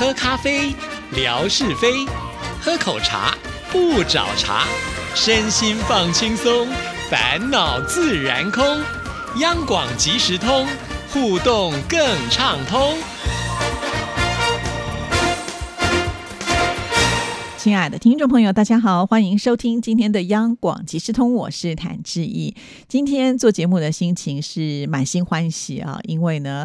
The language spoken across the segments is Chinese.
喝咖啡，聊是非；喝口茶，不找茬。身心放轻松，烦恼自然空。央广即时通，互动更畅通。亲爱的听众朋友，大家好，欢迎收听今天的央广即时通，我是谭志毅。今天做节目的心情是满心欢喜啊，因为呢。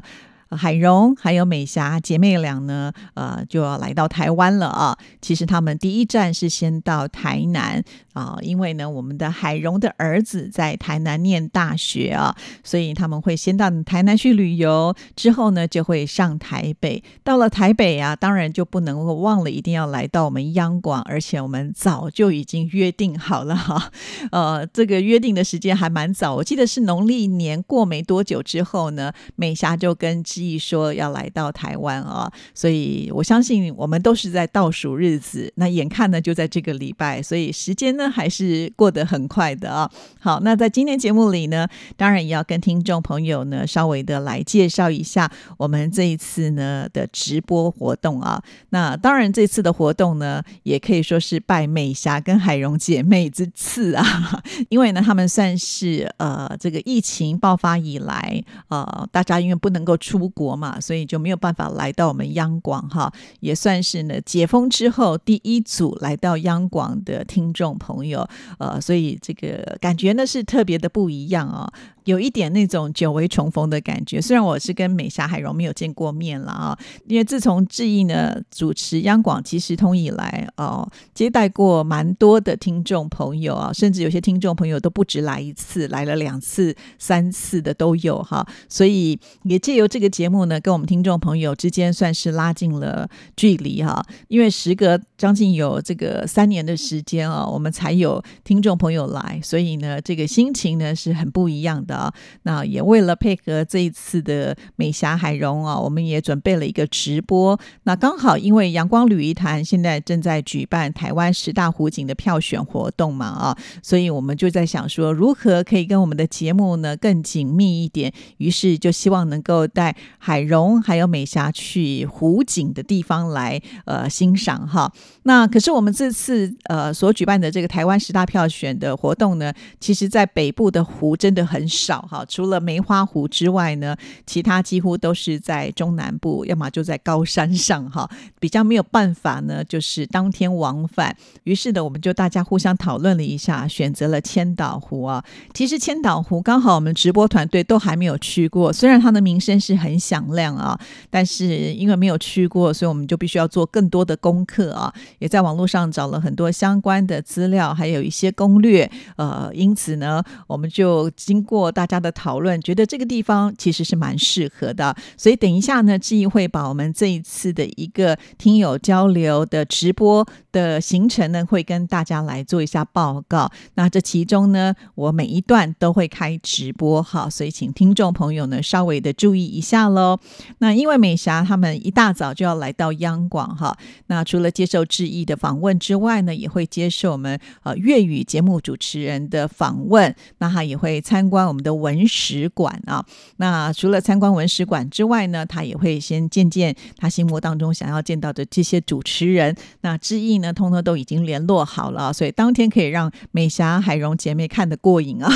海荣还有美霞姐妹俩呢，呃，就要来到台湾了啊。其实他们第一站是先到台南啊，因为呢，我们的海荣的儿子在台南念大学啊，所以他们会先到台南去旅游，之后呢就会上台北。到了台北啊，当然就不能够忘了，一定要来到我们央广，而且我们早就已经约定好了哈。呃，这个约定的时间还蛮早，我记得是农历年过没多久之后呢，美霞就跟。之意说要来到台湾啊，所以我相信我们都是在倒数日子。那眼看呢就在这个礼拜，所以时间呢还是过得很快的啊。好，那在今天节目里呢，当然也要跟听众朋友呢稍微的来介绍一下我们这一次呢的直播活动啊。那当然这次的活动呢，也可以说是拜美霞跟海荣姐妹之赐啊，因为呢他们算是呃这个疫情爆发以来呃大家因为不能够出。出国嘛，所以就没有办法来到我们央广哈，也算是呢解封之后第一组来到央广的听众朋友，呃，所以这个感觉呢是特别的不一样啊。有一点那种久违重逢的感觉，虽然我是跟美霞海荣没有见过面了啊，因为自从志毅呢主持央广即时通以来哦，接待过蛮多的听众朋友啊，甚至有些听众朋友都不止来一次，来了两次、三次的都有哈，所以也借由这个节目呢，跟我们听众朋友之间算是拉近了距离哈，因为时隔将近有这个三年的时间啊，我们才有听众朋友来，所以呢，这个心情呢是很不一样的。啊，那也为了配合这一次的美霞海荣啊，我们也准备了一个直播。那刚好因为阳光旅一团现在正在举办台湾十大湖景的票选活动嘛，啊，所以我们就在想说，如何可以跟我们的节目呢更紧密一点？于是就希望能够带海荣还有美霞去湖景的地方来呃欣赏哈。那可是我们这次呃所举办的这个台湾十大票选的活动呢，其实在北部的湖真的很少。少哈，除了梅花湖之外呢，其他几乎都是在中南部，要么就在高山上哈，比较没有办法呢，就是当天往返。于是呢，我们就大家互相讨论了一下，选择了千岛湖啊。其实千岛湖刚好我们直播团队都还没有去过，虽然它的名声是很响亮啊，但是因为没有去过，所以我们就必须要做更多的功课啊，也在网络上找了很多相关的资料，还有一些攻略。呃，因此呢，我们就经过。大家的讨论，觉得这个地方其实是蛮适合的，所以等一下呢，志毅会把我们这一次的一个听友交流的直播的行程呢，会跟大家来做一下报告。那这其中呢，我每一段都会开直播哈，所以请听众朋友呢稍微的注意一下喽。那因为美霞他们一大早就要来到央广哈，那除了接受志毅的访问之外呢，也会接受我们呃粤语节目主持人的访问，那他也会参观我们。的文史馆啊，那除了参观文史馆之外呢，他也会先见见他心目当中想要见到的这些主持人。那志毅呢，通通都已经联络好了，所以当天可以让美霞、海蓉姐妹看得过瘾啊。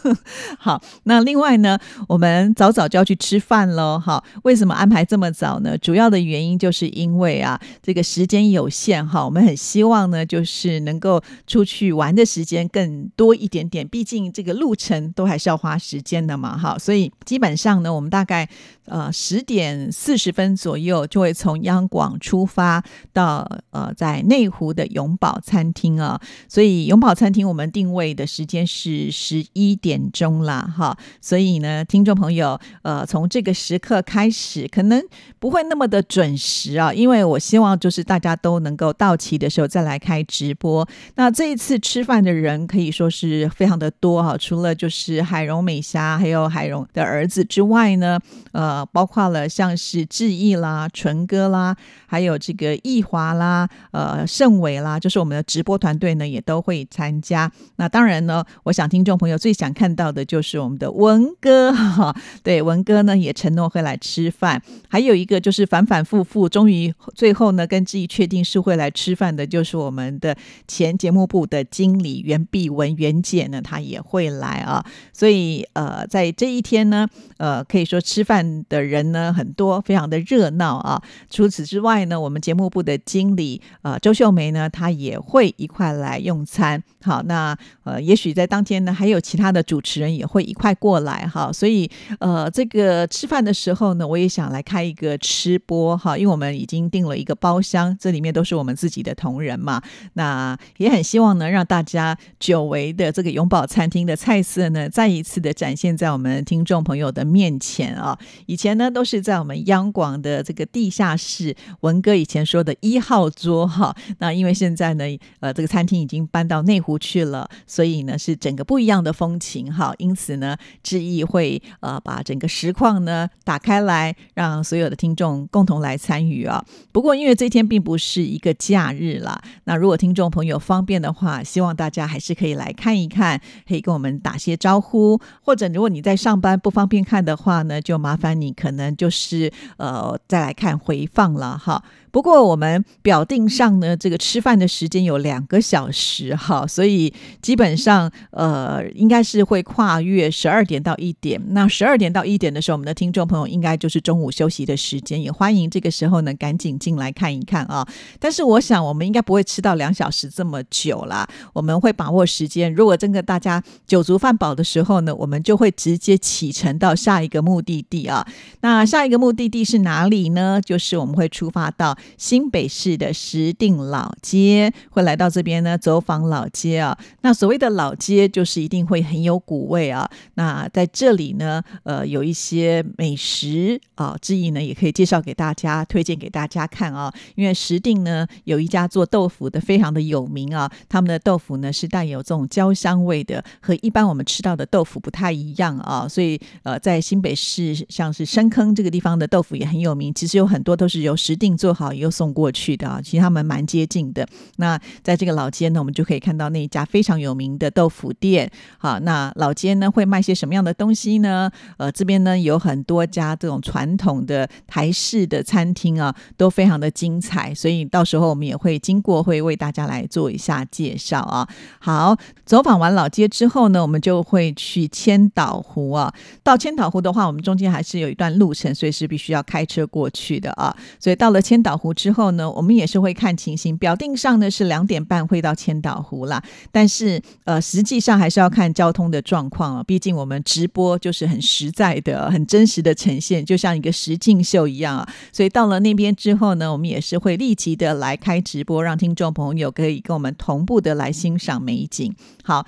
好，那另外呢，我们早早就要去吃饭喽。好，为什么安排这么早呢？主要的原因就是因为啊，这个时间有限哈，我们很希望呢，就是能够出去玩的时间更多一点点。毕竟这个路程都还是要花。时间的嘛，哈，所以基本上呢，我们大概呃十点四十分左右就会从央广出发到呃在内湖的永宝餐厅啊，所以永宝餐厅我们定位的时间是十一点钟啦，哈，所以呢，听众朋友呃从这个时刻开始，可能不会那么的准时啊，因为我希望就是大家都能够到齐的时候再来开直播。那这一次吃饭的人可以说是非常的多哈，除了就是海荣。荣、美霞，还有海荣的儿子之外呢，呃，包括了像是志毅啦、纯哥啦，还有这个易华啦、呃盛伟啦，就是我们的直播团队呢，也都会参加。那当然呢，我想听众朋友最想看到的就是我们的文哥哈，对，文哥呢也承诺会来吃饭。还有一个就是反反复复，终于最后呢跟志毅确定是会来吃饭的，就是我们的前节目部的经理袁碧文袁姐呢，她也会来啊。所以呃，在这一天呢，呃，可以说吃饭的人呢很多，非常的热闹啊。除此之外呢，我们节目部的经理呃周秀梅呢，她也会一块来用餐。好，那呃，也许在当天呢，还有其他的主持人也会一块过来哈。所以呃，这个吃饭的时候呢，我也想来开一个吃播哈，因为我们已经订了一个包厢，这里面都是我们自己的同仁嘛。那也很希望呢，让大家久违的这个永宝餐厅的菜色呢，再一次的展现在我们听众朋友的面前啊。以前呢，都是在我们央广的这个地下室，文哥以前说的一号桌哈。那因为现在呢，呃，这个餐厅已经搬到内湖。去了，所以呢是整个不一样的风情哈，因此呢，志毅会呃把整个实况呢打开来，让所有的听众共同来参与啊。不过因为这天并不是一个假日啦，那如果听众朋友方便的话，希望大家还是可以来看一看，可以跟我们打些招呼，或者如果你在上班不方便看的话呢，就麻烦你可能就是呃再来看回放了哈。不过我们表定上呢，这个吃饭的时间有两个小时哈，所以基本上呃应该是会跨越十二点到一点。那十二点到一点的时候，我们的听众朋友应该就是中午休息的时间，也欢迎这个时候呢赶紧进来看一看啊。但是我想我们应该不会吃到两小时这么久啦，我们会把握时间。如果真的大家酒足饭饱的时候呢，我们就会直接启程到下一个目的地啊。那下一个目的地是哪里呢？就是我们会出发到。新北市的石碇老街会来到这边呢，走访老街啊。那所谓的老街，就是一定会很有古味啊。那在这里呢，呃，有一些美食啊，之意呢也可以介绍给大家，推荐给大家看啊。因为石碇呢有一家做豆腐的非常的有名啊，他们的豆腐呢是带有这种焦香味的，和一般我们吃到的豆腐不太一样啊。所以呃，在新北市像是深坑这个地方的豆腐也很有名，其实有很多都是由石碇做好。又送过去的啊，其实他们蛮接近的。那在这个老街呢，我们就可以看到那一家非常有名的豆腐店。好，那老街呢会卖些什么样的东西呢？呃，这边呢有很多家这种传统的台式的餐厅啊，都非常的精彩。所以到时候我们也会经过，会为大家来做一下介绍啊。好，走访完老街之后呢，我们就会去千岛湖啊。到千岛湖的话，我们中间还是有一段路程，所以是必须要开车过去的啊。所以到了千岛湖。之后呢，我们也是会看情形，表定上呢是两点半会到千岛湖啦，但是呃，实际上还是要看交通的状况啊。毕竟我们直播就是很实在的、很真实的呈现，就像一个实境秀一样啊。所以到了那边之后呢，我们也是会立即的来开直播，让听众朋友可以跟我们同步的来欣赏美景。好，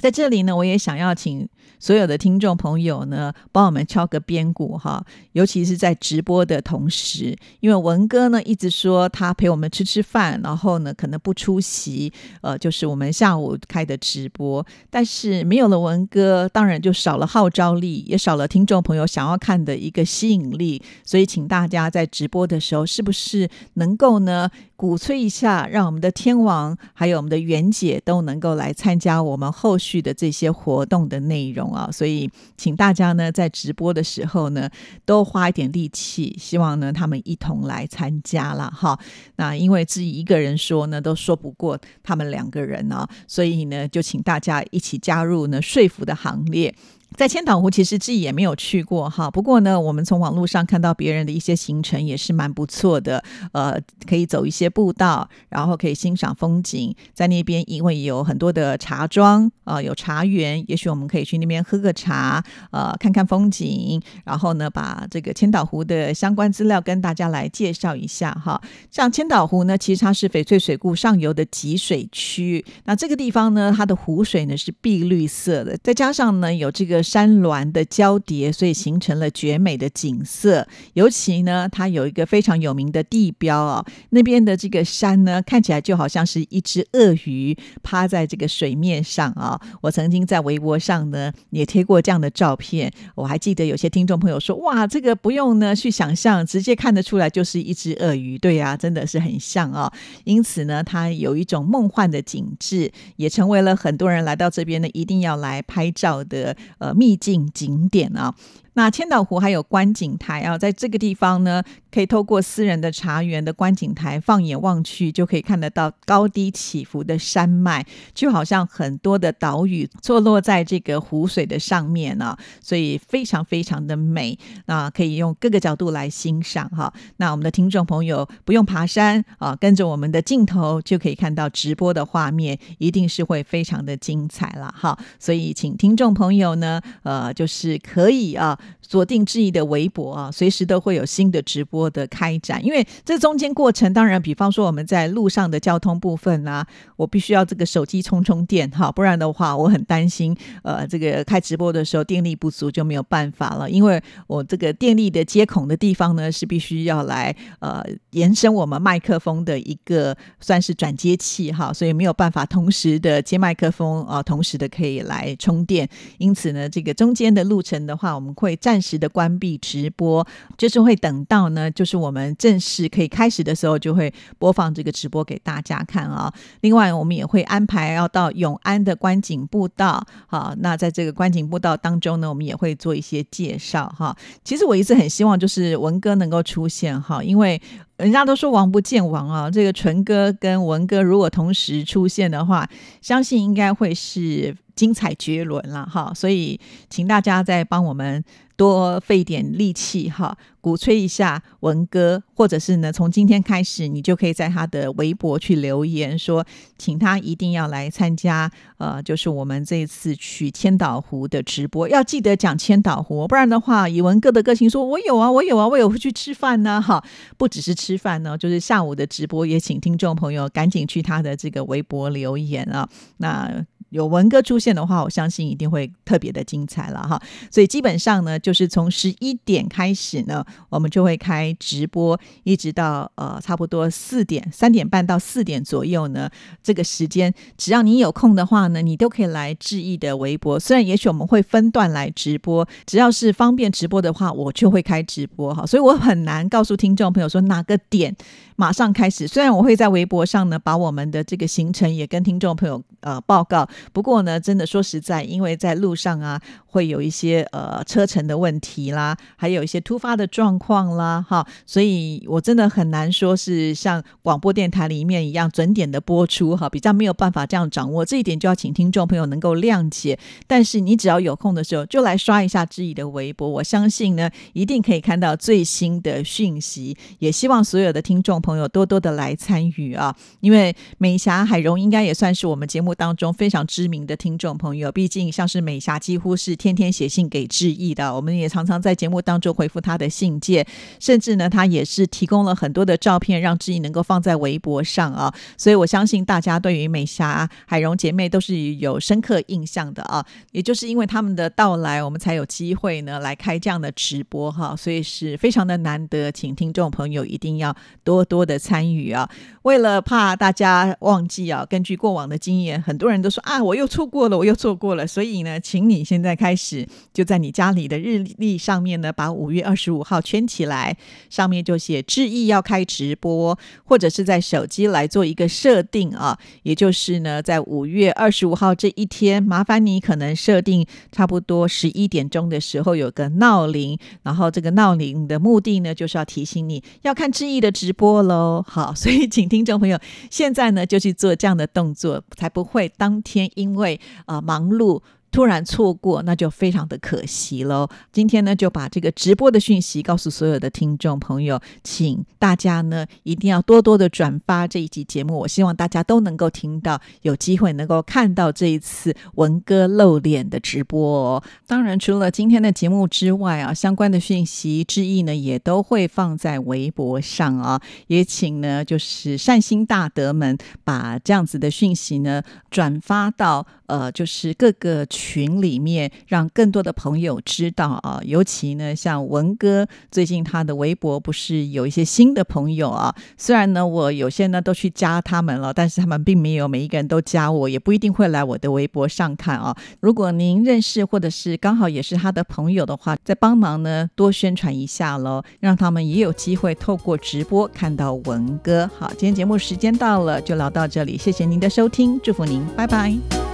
在这里呢，我也想要请。所有的听众朋友呢，帮我们敲个边鼓哈，尤其是在直播的同时，因为文哥呢一直说他陪我们吃吃饭，然后呢可能不出席，呃，就是我们下午开的直播，但是没有了文哥，当然就少了号召力，也少了听众朋友想要看的一个吸引力，所以请大家在直播的时候，是不是能够呢？鼓吹一下，让我们的天王还有我们的袁姐都能够来参加我们后续的这些活动的内容啊！所以，请大家呢在直播的时候呢，都花一点力气，希望呢他们一同来参加了哈。那因为自己一个人说呢，都说不过他们两个人啊，所以呢，就请大家一起加入呢说服的行列。在千岛湖，其实自己也没有去过哈。不过呢，我们从网络上看到别人的一些行程也是蛮不错的。呃，可以走一些步道，然后可以欣赏风景。在那边，因为有很多的茶庄啊，有茶园，也许我们可以去那边喝个茶，呃，看看风景。然后呢，把这个千岛湖的相关资料跟大家来介绍一下哈。像千岛湖呢，其实它是翡翠水库上游的集水区。那这个地方呢，它的湖水呢是碧绿色的，再加上呢有这个。山峦的交叠，所以形成了绝美的景色。尤其呢，它有一个非常有名的地标啊，那边的这个山呢，看起来就好像是一只鳄鱼趴在这个水面上啊。我曾经在微博上呢也贴过这样的照片，我还记得有些听众朋友说：“哇，这个不用呢去想象，直接看得出来就是一只鳄鱼。”对呀，真的是很像啊。因此呢，它有一种梦幻的景致，也成为了很多人来到这边呢一定要来拍照的呃秘境景点啊。那千岛湖还有观景台啊，在这个地方呢，可以透过私人的茶园的观景台，放眼望去就可以看得到高低起伏的山脉，就好像很多的岛屿坐落在这个湖水的上面呢，所以非常非常的美啊，可以用各个角度来欣赏哈。那我们的听众朋友不用爬山啊，跟着我们的镜头就可以看到直播的画面，一定是会非常的精彩了哈。所以请听众朋友呢，呃，就是可以啊。锁定质疑的微博啊，随时都会有新的直播的开展。因为这中间过程，当然，比方说我们在路上的交通部分啊，我必须要这个手机充充电哈，不然的话，我很担心呃，这个开直播的时候电力不足就没有办法了。因为我这个电力的接孔的地方呢，是必须要来呃延伸我们麦克风的一个算是转接器哈，所以没有办法同时的接麦克风啊，同时的可以来充电。因此呢，这个中间的路程的话，我们会。暂时的关闭直播，就是会等到呢，就是我们正式可以开始的时候，就会播放这个直播给大家看啊。另外，我们也会安排要到永安的观景步道，好，那在这个观景步道当中呢，我们也会做一些介绍哈。其实我一直很希望就是文哥能够出现哈，因为人家都说王不见王啊，这个纯哥跟文哥如果同时出现的话，相信应该会是。精彩绝伦了哈，所以请大家再帮我们多费点力气哈，鼓吹一下文哥，或者是呢，从今天开始，你就可以在他的微博去留言说，请他一定要来参加，呃，就是我们这一次去千岛湖的直播，要记得讲千岛湖，不然的话，以文哥的个性说，我有啊，我有啊，我有去吃饭呢，哈，不只是吃饭呢，就是下午的直播，也请听众朋友赶紧去他的这个微博留言啊，那。有文哥出现的话，我相信一定会特别的精彩了哈。所以基本上呢，就是从十一点开始呢，我们就会开直播，一直到呃差不多四点、三点半到四点左右呢。这个时间，只要你有空的话呢，你都可以来志毅的微博。虽然也许我们会分段来直播，只要是方便直播的话，我就会开直播哈。所以我很难告诉听众朋友说哪个点马上开始。虽然我会在微博上呢，把我们的这个行程也跟听众朋友呃报告。不过呢，真的说实在，因为在路上啊，会有一些呃车程的问题啦，还有一些突发的状况啦，哈，所以我真的很难说是像广播电台里面一样准点的播出哈，比较没有办法这样掌握这一点，就要请听众朋友能够谅解。但是你只要有空的时候，就来刷一下知怡的微博，我相信呢，一定可以看到最新的讯息。也希望所有的听众朋友多多的来参与啊，因为美霞海荣应该也算是我们节目当中非常。知名的听众朋友，毕竟像是美霞，几乎是天天写信给志毅的。我们也常常在节目当中回复他的信件，甚至呢，他也是提供了很多的照片，让志毅能够放在微博上啊。所以我相信大家对于美霞、海蓉姐妹都是有深刻印象的啊。也就是因为他们的到来，我们才有机会呢来开这样的直播哈。所以是非常的难得，请听众朋友一定要多多的参与啊。为了怕大家忘记啊，根据过往的经验，很多人都说啊。我又错过了，我又错过了，所以呢，请你现在开开始就在你家里的日历上面呢，把五月二十五号圈起来，上面就写“志意要开直播”，或者是在手机来做一个设定啊，也就是呢，在五月二十五号这一天，麻烦你可能设定差不多十一点钟的时候有个闹铃，然后这个闹铃的目的呢，就是要提醒你要看志意的直播喽。好，所以请听众朋友现在呢就去做这样的动作，才不会当天。因为啊，忙碌。突然错过，那就非常的可惜喽。今天呢，就把这个直播的讯息告诉所有的听众朋友，请大家呢一定要多多的转发这一集节目。我希望大家都能够听到，有机会能够看到这一次文哥露脸的直播。当然，除了今天的节目之外啊，相关的讯息之意呢，也都会放在微博上啊。也请呢，就是善心大德们把这样子的讯息呢转发到呃，就是各个群里面，让更多的朋友知道啊。尤其呢，像文哥最近他的微博不是有一些新的朋友啊。虽然呢，我有些呢都去加他们了，但是他们并没有每一个人都加我，也不一定会来我的微博上看啊。如果您认识或者是刚好也是他的朋友的话，再帮忙呢多宣传一下喽，让他们也有机会透过直播看到文哥。好，今天节目时间到了，就聊到这里，谢谢您的收听，祝福您，拜拜。